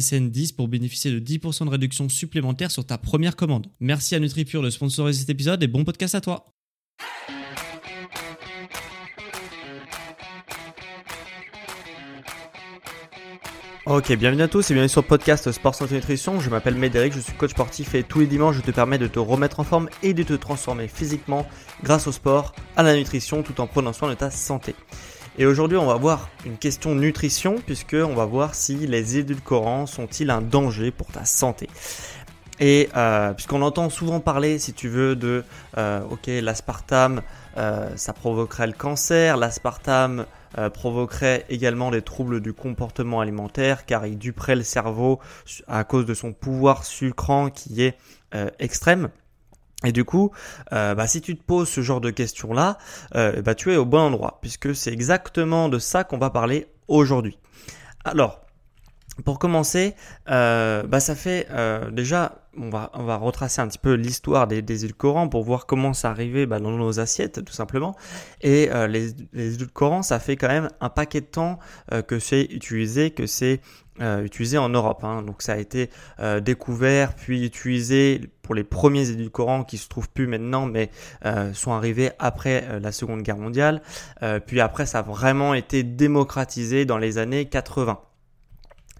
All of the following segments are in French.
SSN 10 pour bénéficier de 10% de réduction supplémentaire sur ta première commande. Merci à NutriPure de sponsoriser cet épisode et bon podcast à toi. Ok, bienvenue à tous et bienvenue sur le podcast Sport Santé Nutrition. Je m'appelle Médéric, je suis coach sportif et tous les dimanches je te permets de te remettre en forme et de te transformer physiquement grâce au sport, à la nutrition tout en prenant soin de ta santé. Et aujourd'hui, on va voir une question nutrition, puisque on va voir si les édulcorants sont-ils un danger pour ta santé. Et euh, puisqu'on entend souvent parler, si tu veux, de euh, ok, l'aspartame, euh, ça provoquerait le cancer, l'aspartame provoquerait également des troubles du comportement alimentaire, car il duperait le cerveau à cause de son pouvoir sucrant qui est extrême. Et du coup, euh, bah, si tu te poses ce genre de questions-là, euh, bah, tu es au bon endroit, puisque c'est exactement de ça qu'on va parler aujourd'hui. Alors, pour commencer, euh, bah, ça fait déjà, on va, retracer un petit peu l'histoire des, des édulcorants pour voir comment ça arrivait dans nos assiettes, tout simplement. Et les, les édulcorants, ça fait quand même un paquet de temps que c'est utilisé, que c'est euh, utilisé en Europe. Hein. Donc ça a été euh, découvert puis utilisé pour les premiers édulcorants qui se trouvent plus maintenant, mais euh, sont arrivés après la Seconde Guerre mondiale. puis après, ça a vraiment été démocratisé dans les années 80.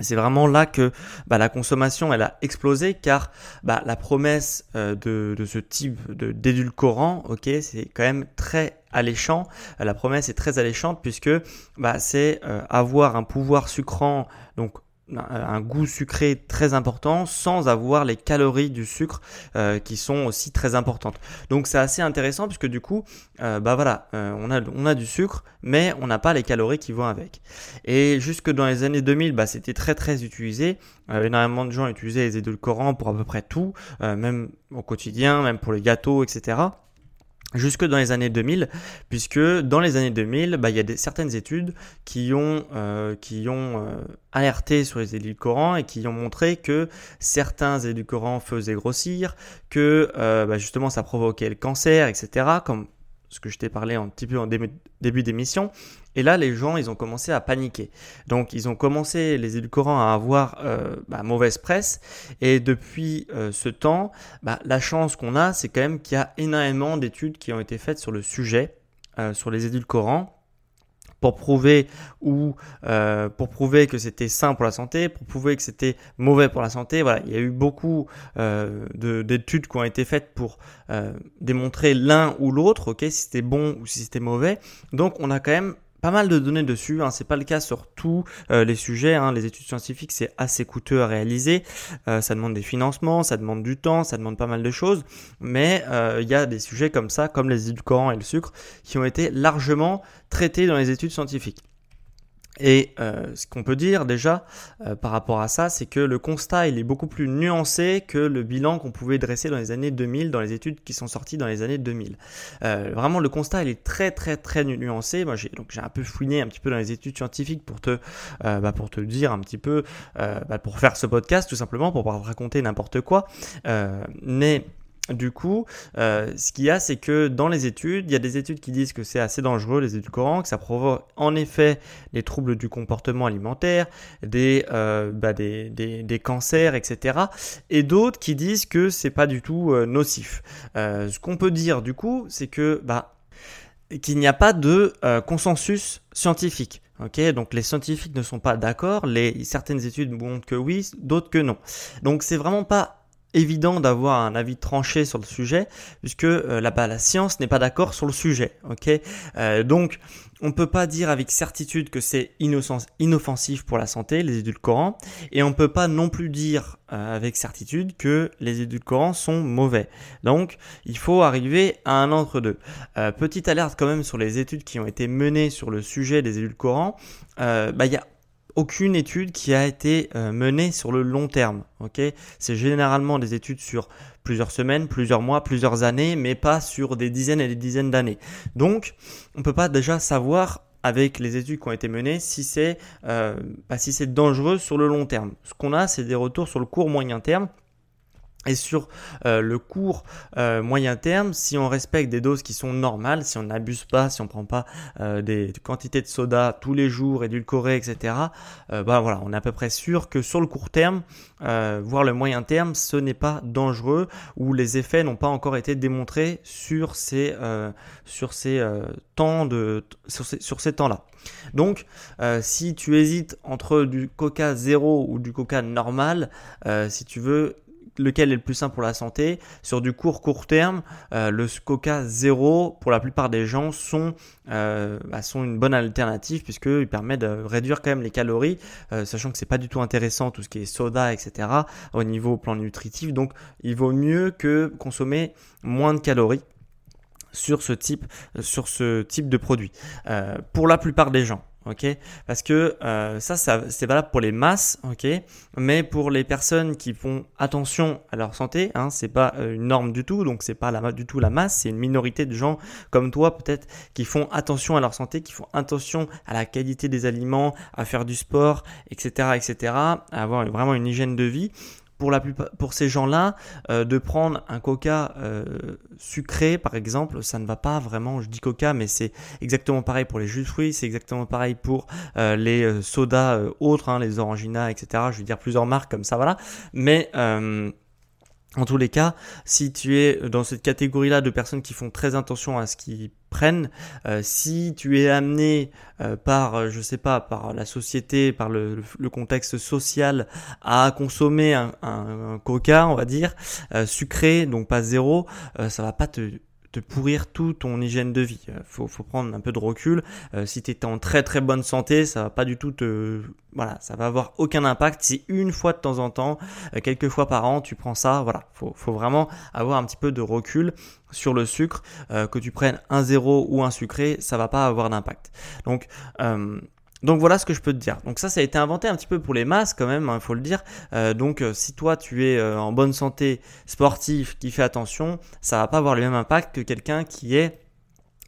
C'est vraiment là que bah, la consommation elle a explosé car bah, la promesse de, de, ce type d'édulcorant, ok, c'est quand même très alléchant. La promesse est très alléchante puisque bah, c'est avoir un pouvoir sucrant donc un goût sucré très important sans avoir les calories du sucre euh, qui sont aussi très importantes. Donc c'est assez intéressant puisque du coup, euh, bah voilà, euh, on, a, on a du sucre mais on n'a pas les calories qui vont avec. Et jusque dans les années 2000, bah, c'était très très utilisé. énormément de gens utilisaient les édulcorants pour à peu près tout, même au quotidien, même pour les gâteaux, etc jusque dans les années 2000, puisque dans les années 2000, bah, il y a des, certaines études qui ont, euh, qui ont euh, alerté sur les édulcorants et qui ont montré que certains édulcorants faisaient grossir, que euh, bah, justement ça provoquait le cancer, etc., ce que je t'ai parlé un petit peu en début d'émission. Et là, les gens, ils ont commencé à paniquer. Donc, ils ont commencé, les édulcorants, à avoir euh, bah, mauvaise presse. Et depuis euh, ce temps, bah, la chance qu'on a, c'est quand même qu'il y a énormément d'études qui ont été faites sur le sujet, euh, sur les édulcorants pour prouver ou euh, pour prouver que c'était sain pour la santé, pour prouver que c'était mauvais pour la santé. Il y a eu beaucoup euh, d'études qui ont été faites pour euh, démontrer l'un ou l'autre, ok, si c'était bon ou si c'était mauvais. Donc on a quand même pas mal de données dessus. Hein. C'est pas le cas sur tous euh, les sujets. Hein. Les études scientifiques, c'est assez coûteux à réaliser. Euh, ça demande des financements, ça demande du temps, ça demande pas mal de choses. Mais euh, il y a des sujets comme ça, comme les édulcorants et le sucre, qui ont été largement traités dans les études scientifiques. Et euh, ce qu'on peut dire déjà euh, par rapport à ça, c'est que le constat il est beaucoup plus nuancé que le bilan qu'on pouvait dresser dans les années 2000, dans les études qui sont sorties dans les années 2000. Euh, vraiment, le constat il est très très très nuancé. Moi, j'ai donc j'ai un peu fouiné un petit peu dans les études scientifiques pour te bah, pour te dire un petit peu bah, pour faire ce podcast tout simplement pour pas raconter n'importe quoi. mais du coup, euh, ce qu'il y a, c'est que dans les études, il y a des études qui disent que c'est assez dangereux les édulcorants, que ça provoque en effet des troubles du comportement alimentaire, des, euh, bah, cancers, etc. Et d'autres qui disent que c'est pas du tout euh, nocif. Ce qu'on peut dire du coup, c'est que bah, qu'il n'y a pas de consensus scientifique Ok, donc les scientifiques ne sont pas d'accord. Certaines études montrent que oui, d'autres que non. Donc c'est vraiment pas évident d'avoir un avis tranché sur le sujet, puisque euh, là-bas la science n'est pas d'accord sur le sujet. Ok, euh, donc on ne peut pas dire avec certitude que c'est inoffensif pour la santé, les édulcorants, et on ne peut pas non plus dire euh, avec certitude que les édulcorants sont mauvais. Donc, il faut arriver à un entre-deux. petite alerte quand même sur les études qui ont été menées sur le sujet des édulcorants. Bah, il y a aucune étude qui a été euh, menée sur le long terme. C'est généralement des études sur plusieurs semaines, plusieurs mois, plusieurs années, mais pas sur des dizaines et des dizaines d'années. Donc, on peut pas déjà savoir avec les études qui ont été menées si c'est euh, bah, dangereux sur le long terme. Ce qu'on a, c'est des retours sur le court moyen terme et sur euh, le court euh, moyen terme, si on respecte des doses qui sont normales, si on n'abuse pas, si on prend pas euh, des, quantités de soda tous les jours, édulcorées, etc., bah voilà, on est à peu près sûr que sur le court terme, voire le moyen terme, ce n'est pas dangereux ou les effets n'ont pas encore été démontrés sur ces sur ces temps de sur ces, sur ces temps-là. Donc, si tu hésites entre du Coca zéro ou du Coca normal, si tu veux lequel est le plus simple pour la santé. Sur du court court terme, euh, le Coca zéro pour la plupart des gens sont euh, bah, une bonne alternative puisqu'il permet de réduire quand même les calories, euh, sachant que c'est pas du tout intéressant tout ce qui est soda, etc. au niveau plan nutritif. Donc il vaut mieux que consommer moins de calories sur ce type de produit pour la plupart des gens ok? Parce que euh, ça, ça c'est valable pour les masses, ok? Mais pour les personnes qui font attention à leur santé, hein, c'est pas euh, une norme du tout, donc c'est pas la, du tout la masse, c'est une minorité de gens comme toi peut-être qui font attention à leur santé, qui font attention à la qualité des aliments, à faire du sport, etc., etc., à avoir vraiment une hygiène de vie pour, la plupart, pour ces gens-là, euh, de prendre un coca euh, sucré, par exemple, ça ne va pas vraiment. Je dis coca, mais c'est exactement pareil pour les jus de fruits, c'est exactement pareil pour euh, les sodas autres, hein, les Orangina, etc. Je veux dire plusieurs marques comme ça, voilà. Mais en tous les cas, si tu es dans cette catégorie-là de personnes qui font très attention à ce qu'ils prennent, euh, si tu es amené euh, par, euh, je sais pas, par la société, par le, contexte social à consommer un, un, coca, on va dire, sucré, donc pas zéro, ça va pas te pourrir tout ton hygiène de vie. Euh, faut, prendre un peu de recul. Euh, si tu es en très très bonne santé, ça va pas du tout te, voilà, ça va avoir aucun impact. Si une fois de temps en temps, euh, quelques fois par an, tu prends ça, voilà, faut, faut vraiment avoir un petit peu de recul sur le sucre. que tu prennes un zéro ou un sucré, ça va pas avoir d'impact. Donc donc voilà ce que je peux te dire. Donc ça, ça a été inventé un petit peu pour les masses quand même, il hein, faut le dire. Euh, donc euh, si toi tu es euh, en bonne santé sportive, qui fait attention, ça va pas avoir le même impact que quelqu'un qui est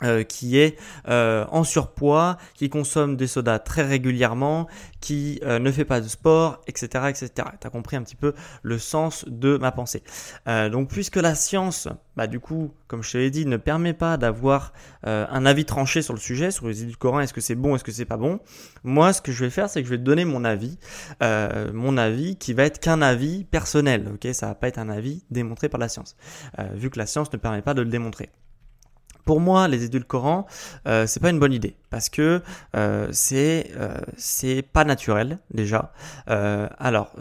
euh, qui est euh, en surpoids, qui consomme des sodas très régulièrement, qui euh, ne fait pas de sport, etc. etc. Tu as compris un petit peu le sens de ma pensée. donc puisque la science, bah, du coup, comme je te l'ai dit, ne permet pas d'avoir un avis tranché sur le sujet, sur les édulcorants, est-ce que c'est bon, est-ce que c'est pas bon, moi ce que je vais faire, c'est que je vais te donner mon avis, mon avis qui va être qu'un avis personnel, ok? Ça va pas être un avis démontré par la science, vu que la science ne permet pas de le démontrer. Pour moi, les édulcorants, euh, c'est pas une bonne idée parce que euh, c'est euh, c'est pas naturel déjà. Euh, alors,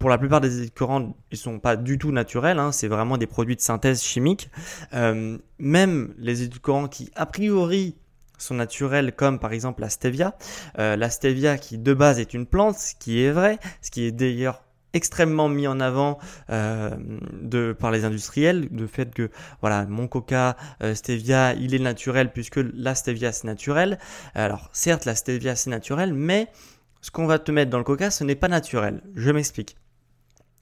pour la plupart des édulcorants, ils sont pas du tout naturels. Hein, c'est vraiment des produits de synthèse chimique. même les édulcorants qui a priori sont naturels comme par exemple la stevia. la stevia qui de base est une plante, ce qui est vrai, ce qui est d'ailleurs extrêmement mis en avant euh, de, par les industriels, de fait que voilà mon coca euh, stevia il est naturel puisque la stevia c'est naturel. Alors certes la stevia c'est naturel, mais ce qu'on va te mettre dans le coca ce n'est pas naturel. Je m'explique.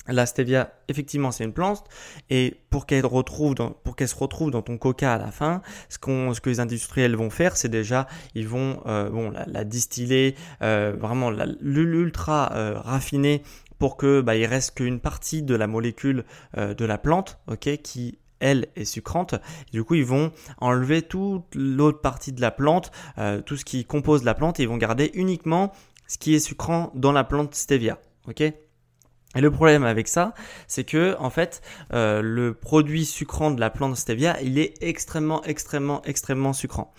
La stevia, effectivement, c'est une plante, et pour qu'elle retrouve dans, pour qu'elle se retrouve dans ton coca à la fin, ce qu'on, ce que les industriels vont faire, c'est déjà, ils vont, euh, bon, la, distiller, euh, vraiment l'ultra euh, raffiné pour que bah, il reste qu'une partie de la molécule euh, de la plante, ok, qui elle est sucrante. du coup, ils vont enlever toute l'autre partie de la plante, euh, tout ce qui compose la plante, et ils vont garder uniquement ce qui est sucrant dans la plante stevia. Et le problème avec ça, c'est que en fait, euh, le produit sucrant de la plante stevia, il est extrêmement, extrêmement, extrêmement sucrant.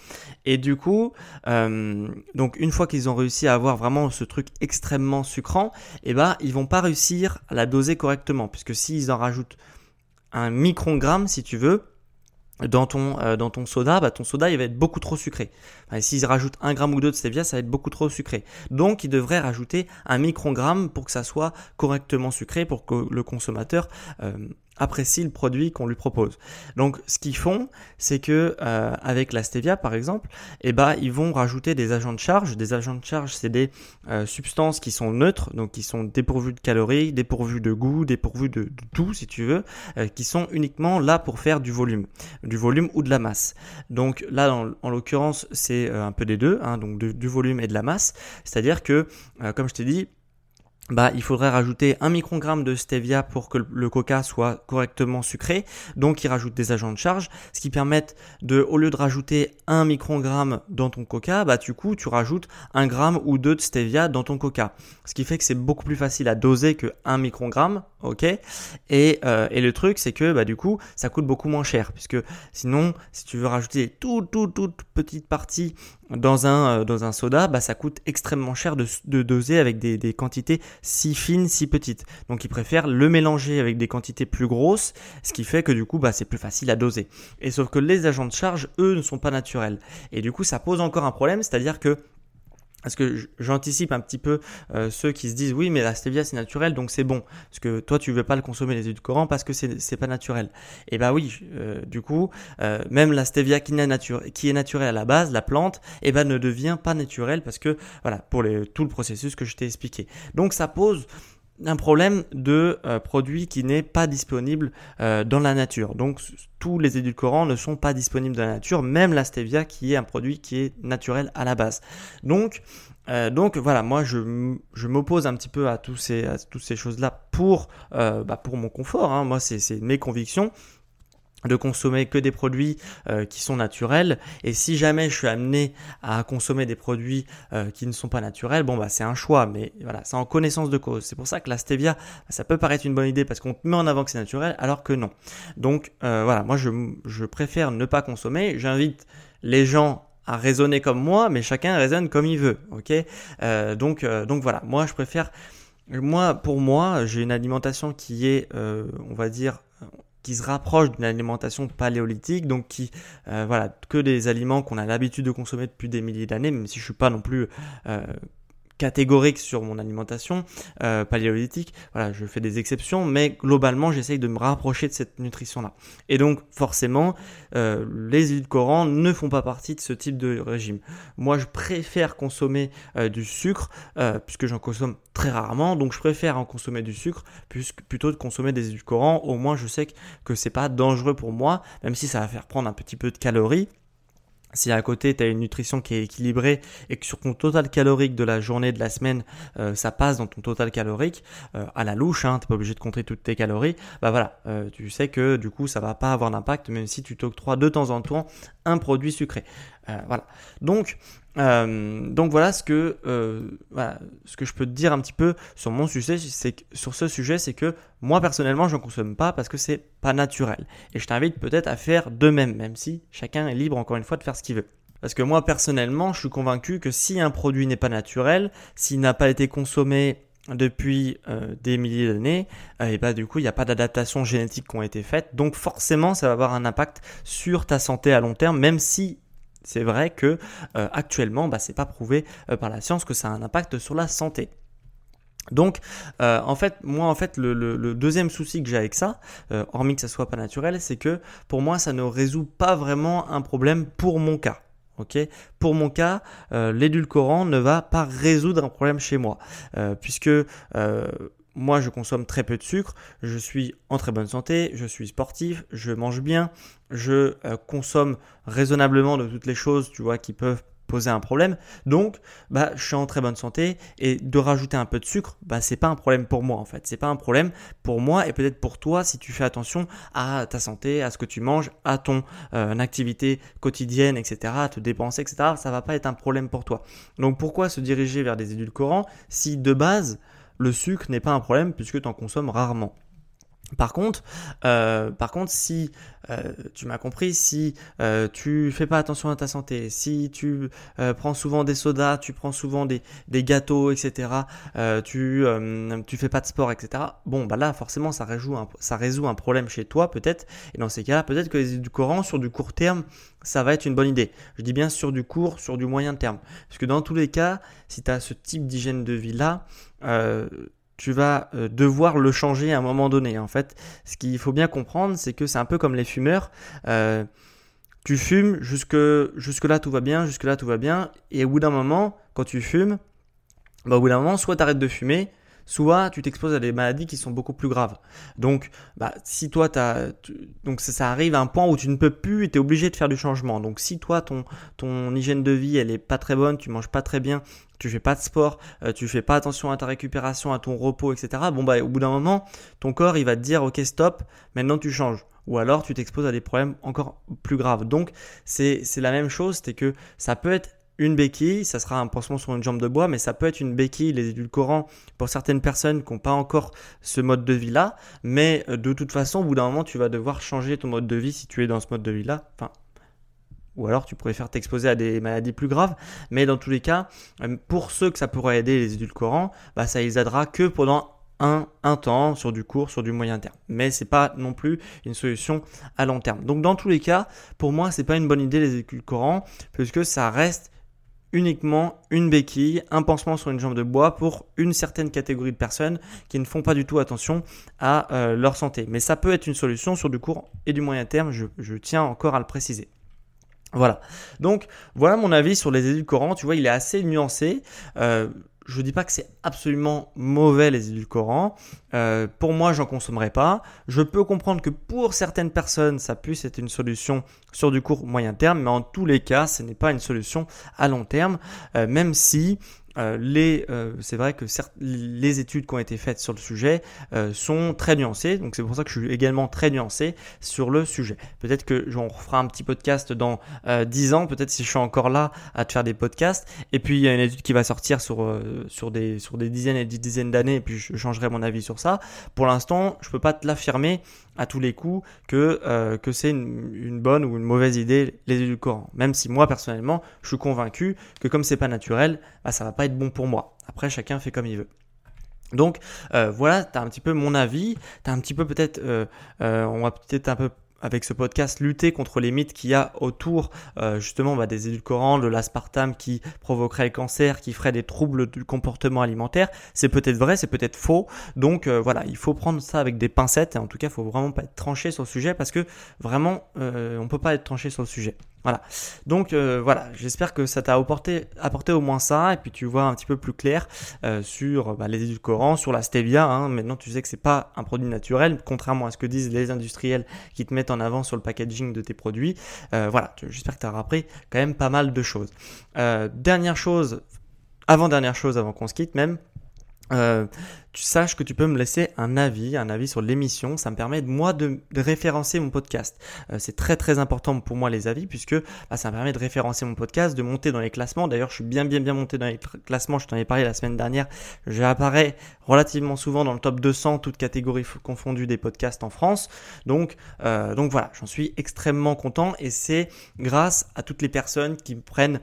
Et du coup, euh, donc une fois qu'ils ont réussi à avoir vraiment ce truc extrêmement sucrant, eh ben, ils vont pas réussir à la doser correctement, puisque s'ils en rajoutent un microgramme, si tu veux, dans ton, euh, dans ton soda, bah, ton soda il va être beaucoup trop sucré. Enfin, S'ils rajoutent un gramme ou deux de stevia, ça va être beaucoup trop sucré. Donc ils devraient rajouter un microgramme pour que ça soit correctement sucré, pour que le consommateur euh, apprécie le produit qu'on lui propose. Donc ce qu'ils font, c'est que euh, avec la stevia par exemple, eh ben, ils vont rajouter des agents de charge. Des agents de charge, c'est des euh, substances qui sont neutres, donc qui sont dépourvues de calories, dépourvues de goût, dépourvues de, tout si tu veux, euh, qui sont uniquement là pour faire du volume, du volume ou de la masse. Donc là, en, en l'occurrence, c'est un peu des deux, hein, donc du volume et de la masse. C'est-à-dire que, comme je t'ai dit, bah, il faudrait rajouter un microgramme de stevia pour que le coca soit correctement sucré. Donc, il rajoute des agents de charge, ce qui permet de, au lieu de rajouter un microgramme dans ton coca, bah, du coup, tu rajoutes un gramme ou deux de stevia dans ton coca. Ce qui fait que c'est beaucoup plus facile à doser que un microgramme, ok? Et, euh, et le truc, c'est que, bah, du coup, ça coûte beaucoup moins cher, puisque sinon, si tu veux rajouter toute, toute, toute petite partie dans un, euh, dans un soda, bah, ça coûte extrêmement cher de, de doser avec des, des, quantités si fines, si petites. Donc ils préfèrent le mélanger avec des quantités plus grosses, ce qui fait que du coup bah, c'est plus facile à doser. Et sauf que les agents de charge, eux, ne sont pas naturels. Et du coup ça pose encore un problème, c'est-à-dire que parce que j'anticipe un petit peu euh, ceux qui se disent oui mais la stevia c'est naturel donc c'est bon. Parce que toi tu veux pas le consommer les édulcorants parce que c'est pas naturel. Et bah oui euh, du coup euh, même la stevia qui, est qui est naturelle à la base la plante et eh ben ne devient pas naturelle parce que voilà pour tout le processus que je t'ai expliqué. Donc ça pose un problème de euh, produit qui n'est pas disponible euh, dans la nature. Donc tous les édulcorants ne sont pas disponibles dans la nature, même la stevia qui est un produit qui est naturel à la base. Donc euh, donc voilà, moi je, je m'oppose un petit peu à, tous ces, à toutes ces choses-là pour, bah, pour mon confort. Hein. Moi c'est mes convictions de consommer que des produits euh, qui sont naturels. Et si jamais je suis amené à consommer des produits euh, qui ne sont pas naturels bon bah c'est un choix. Mais voilà c'est en connaissance de cause. C'est pour ça que la stevia ça peut paraître une bonne idée parce qu'on met en avant que c'est naturel alors que non. Donc euh, voilà moi je, je préfère ne pas consommer. J'invite les gens à raisonner comme moi mais chacun raisonne comme il veut ok? Donc donc voilà moi je préfère moi pour moi j'ai une alimentation qui est on va dire qui se rapproche d'une alimentation paléolithique, donc qui, euh, voilà, que des aliments qu'on a l'habitude de consommer depuis des milliers d'années, même si je suis pas non plus euh, catégorique sur mon alimentation euh, paléolithique. Voilà, je fais des exceptions, mais globalement, j'essaye de me rapprocher de cette nutrition-là. Et donc, forcément, euh, les édulcorants ne font pas partie de ce type de régime. Moi, je préfère consommer euh, du sucre, puisque j'en consomme très rarement, donc je préfère en consommer du sucre plutôt de consommer des édulcorants. Au moins, je sais que c'est pas dangereux pour moi, même si ça va faire prendre un petit peu de calories si à côté tu as une nutrition qui est équilibrée et que sur ton total calorique de la journée, de la semaine, euh, ça passe dans ton total calorique, euh, à la louche, hein, tu pas obligé de compter toutes tes calories, bah voilà, euh, tu sais que du coup ça va pas avoir d'impact même si tu t'octroies de temps en temps un produit sucré. voilà. Donc euh, donc voilà ce que euh, voilà, ce que je peux te dire un petit peu sur mon sujet, c'est sur ce sujet, c'est que moi personnellement je ne consomme pas parce que c'est pas naturel. Et je t'invite peut-être à faire de même, même si chacun est libre encore une fois de faire ce qu'il veut. Parce que moi personnellement, je suis convaincu que si un produit n'est pas naturel, s'il n'a pas été consommé depuis euh, des milliers d'années, euh, et bah du coup il n'y a pas d'adaptation génétique qui ont été faites, donc forcément ça va avoir un impact sur ta santé à long terme, même si c'est vrai que euh, actuellement, bah, c'est pas prouvé euh, par la science que ça a un impact sur la santé. Donc, euh, en fait, moi, en fait, le, deuxième souci que j'ai avec ça, hormis que ça soit pas naturel, c'est que pour moi, ça ne résout pas vraiment un problème pour mon cas. Pour mon cas, l'édulcorant ne va pas résoudre un problème chez moi, puisque moi, je consomme très peu de sucre, je suis en très bonne santé, je suis sportif, je mange bien, je euh, consomme raisonnablement de toutes les choses, tu vois, qui peuvent poser un problème. Donc, bah, je suis en très bonne santé et de rajouter un peu de sucre, bah, c'est pas un problème pour moi en fait. C'est pas un problème pour moi et peut-être pour toi si tu fais attention à ta santé, à ce que tu manges, à ton euh, activité quotidienne, etc., à te dépenser, etc. Ça va pas être un problème pour toi. Donc, pourquoi se diriger vers des édulcorants si de base le sucre n'est pas un problème puisque tu en consommes rarement. Par contre, euh, par contre, si euh, tu m'as compris, si euh, tu fais pas attention à ta santé, si tu prends souvent des sodas, tu prends souvent des, gâteaux, etc., tu tu fais pas de sport, etc. Bon, bah là, forcément, ça résout un, ça résout un problème chez toi, peut-être. Et dans ces cas-là, peut-être que les édulcorants sur du court terme, ça va être une bonne idée. Je dis bien sur du court, sur du moyen terme, parce que dans tous les cas, si tu as ce type d'hygiène de vie là, tu vas euh, devoir le changer à un moment donné. En fait, ce qu'il faut bien comprendre, c'est que c'est un peu comme les fumeurs. Euh, tu fumes jusque, jusque là tout va bien, jusque là tout va bien, et au bout d'un moment, quand tu fumes, bah, au d'un moment, soit tu arrêtes de fumer, soit tu t'exposes à des maladies qui sont beaucoup plus graves. Donc, bah, si toi, as, donc ça, arrive à un point où tu ne peux plus et tu es obligé de faire du changement. Donc, si toi, ton, ton hygiène de vie, elle est pas très bonne, tu manges pas très bien, tu fais pas de sport, euh, tu fais pas attention à ta récupération, à ton repos, etc. Bon, bah, au bout d'un moment, ton corps, il va te dire, OK, stop, maintenant tu changes ou alors tu t'exposes à des problèmes encore plus graves. Donc c'est la même chose, c'est que ça peut être une béquille, ça sera un pansement sur une jambe de bois, mais ça peut être une béquille, les édulcorants, pour certaines personnes qui n'ont pas encore ce mode de vie-là. Mais euh, de toute façon, au bout d'un moment, tu vas devoir changer ton mode de vie si tu es dans ce mode de vie-là. Ou alors tu préfères t'exposer à des maladies plus graves. Mais dans tous les cas, euh, pour ceux que ça pourrait aider les édulcorants, bah, ça les aidera que pendant un, un, temps sur du court, sur du moyen terme. Mais c'est pas non plus une solution à long terme. Donc dans tous les cas, pour moi, c'est pas une bonne idée les édulcorants, puisque ça reste uniquement une béquille, un pansement sur une jambe de bois pour une certaine catégorie de personnes qui ne font pas du tout attention à euh, leur santé. Mais ça peut être une solution sur du court et du moyen terme, je, tiens encore à le préciser. Voilà. Donc voilà mon avis sur les édulcorants. Tu vois, il est assez nuancé. Euh, je dis pas que c'est absolument mauvais les édulcorants. Euh, pour moi, j'en consommerai pas. Je peux comprendre que pour certaines personnes, ça puisse être une solution sur du court moyen terme, mais en tous les cas, ce n'est pas une solution à long terme, euh, même si euh, les, c'est vrai que les études qui ont été faites sur le sujet sont très nuancées, donc c'est pour ça que je suis également très nuancé sur le sujet. Peut-être que j'en fera un petit podcast dans 10 ans, peut-être si je suis encore là à te faire des podcasts. Et puis il y a une étude qui va sortir sur sur des sur des dizaines et des dizaines d'années, et puis je changerai mon avis sur ça. Pour l'instant, je peux pas te l'affirmer à tous les coups que, euh, que c'est une, bonne ou une mauvaise idée les édulcorants. Même si moi personnellement, je suis convaincu que comme c'est pas naturel, bah, ça va pas être bon pour moi. Après, chacun fait comme il veut. Donc euh, voilà, tu as un petit peu mon avis, tu as un petit peu peut-être, euh, on va peut-être un peu avec ce podcast lutter contre les mythes qu'il y a autour euh, justement bah, des édulcorants, de l'aspartame qui provoquerait le cancer, qui ferait des troubles du comportement alimentaire. C'est peut-être vrai, c'est peut-être faux. Donc euh, voilà, il faut prendre ça avec des pincettes et en tout cas, il faut vraiment pas être tranché sur le sujet parce que vraiment, euh, on peut pas être tranché sur le sujet. Voilà. Donc euh, voilà, j'espère que ça t'a apporté, au moins ça, et puis tu vois un petit peu plus clair euh, sur bah, les édulcorants, sur la stevia. Hein. Maintenant, tu sais que c'est pas un produit naturel, contrairement à ce que disent les industriels qui te mettent en avant sur le packaging de tes produits. Euh, voilà, j'espère que tu as appris quand même pas mal de choses. dernière chose, avant dernière chose, avant qu'on se quitte même. Euh, tu saches que tu peux me laisser un avis, un avis sur l'émission. Ça me permet de moi de, référencer mon podcast. Euh, c'est très très important pour moi les avis puisque bah, ça me permet de référencer mon podcast, de monter dans les classements. D'ailleurs, je suis bien bien bien monté dans les classements. Je t'en ai parlé la semaine dernière. J'apparais relativement souvent dans le top 200, toutes catégories confondues des podcasts en France. Donc euh, donc voilà, j'en suis extrêmement content et c'est grâce à toutes les personnes qui prennent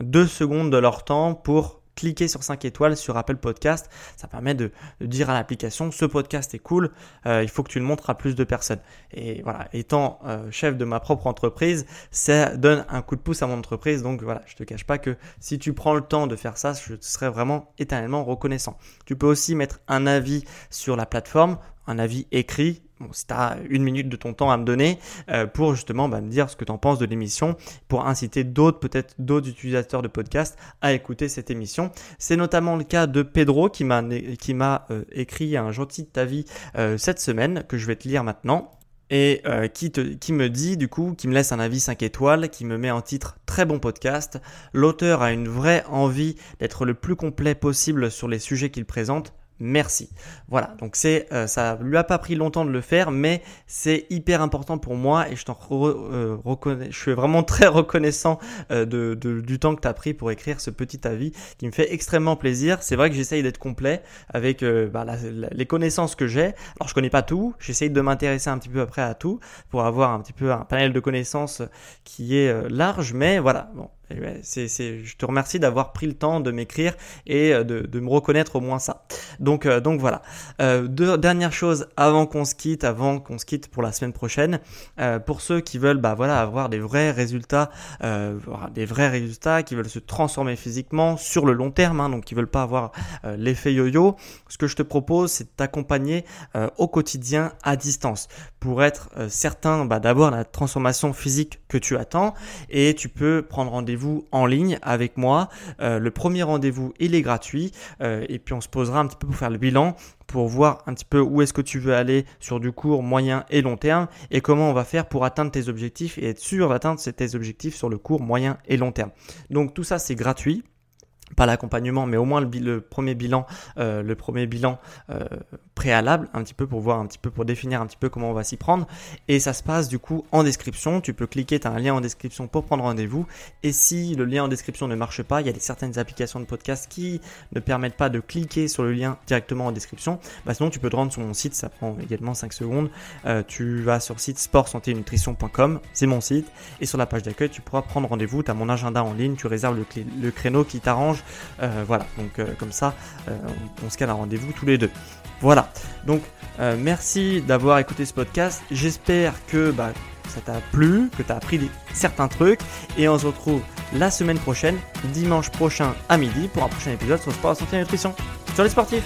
deux secondes de leur temps pour cliquer sur 5 étoiles sur Apple Podcast. Ça permet de, dire à l'application ce podcast est cool, euh, il faut que tu le montres à plus de personnes. Et voilà, étant euh, chef de ma propre entreprise, ça donne un coup de pouce à mon entreprise. Donc voilà, je te cache pas que si tu prends le temps de faire ça, je serais vraiment éternellement reconnaissant. Tu peux aussi mettre un avis sur la plateforme, un avis écrit si tu as une minute de ton temps à me donner euh, pour justement bah, me dire ce que tu en penses de l'émission, pour inciter d'autres, peut-être d'autres utilisateurs de podcast à écouter cette émission. C'est notamment le cas de Pedro qui m'a euh, écrit un gentil avis euh, cette semaine que je vais te lire maintenant et qui, qui me dit du coup, qui me laisse un avis 5 étoiles, qui me met en titre très bon podcast. L'auteur a une vraie envie d'être le plus complet possible sur les sujets qu'il présente merci. Voilà, donc c'est euh, ça lui a pas pris longtemps de le faire, mais c'est hyper important pour moi et je t'en euh, reconnais, je suis vraiment très reconnaissant euh, du temps que tu as pris pour écrire ce petit avis qui me fait extrêmement plaisir. C'est vrai que j'essaye d'être complet avec bah, les connaissances que j'ai. Alors je connais pas tout, j'essaye de m'intéresser un petit peu après à tout pour avoir un petit peu un panel de connaissances qui est large, mais voilà, bon, c'est, je te remercie d'avoir pris le temps de m'écrire et euh, de, me reconnaître au moins ça. Donc, euh, voilà. Euh, deux dernières choses avant qu'on se quitte, avant qu'on se quitte pour la semaine prochaine. pour ceux qui veulent, bah avoir des vrais résultats, des vrais résultats, qui veulent se transformer physiquement sur le long terme, hein, donc qui veulent pas avoir l'effet yo-yo. Ce que je te propose, c'est de t'accompagner au quotidien à distance pour être certain bah, d'avoir la transformation physique que tu attends et tu peux prendre rendez-vous en ligne avec moi. Euh, le premier rendez-vous, il est gratuit. Euh, et puis on se posera un petit peu pour faire le bilan, pour voir un petit peu où est-ce que tu veux aller sur du court, moyen et long terme et comment on va faire pour atteindre tes objectifs et être sûr d'atteindre tes objectifs sur le court, moyen et long terme. Donc tout ça, c'est gratuit pas l'accompagnement, mais au moins le, premier bilan, euh, le premier bilan préalable, un petit peu pour voir un petit peu, pour définir un petit peu comment on va s'y prendre. Et ça se passe du coup en description. Tu peux cliquer, tu as un lien en description pour prendre rendez-vous. Et si le lien en description ne marche pas, il y a des, certaines applications de podcast qui ne permettent pas de cliquer sur le lien directement en description. Bah sinon, tu peux te rendre sur mon site, ça prend également 5 secondes. Euh, tu vas sur site sportsanténutrition.com, c'est mon site. Et sur la page d'accueil, tu pourras prendre rendez-vous. Tu as mon agenda en ligne, tu réserves le, créneau qui t'arrange euh, voilà, donc euh, comme ça, euh, on, se cale un rendez-vous tous les deux. Voilà, donc merci d'avoir écouté ce podcast. J'espère que bah, ça t'a plu, que tu as appris certains trucs. Et on se retrouve la semaine prochaine, dimanche prochain à midi, pour un prochain épisode sur Sport, Santé et Nutrition. Sur les sportifs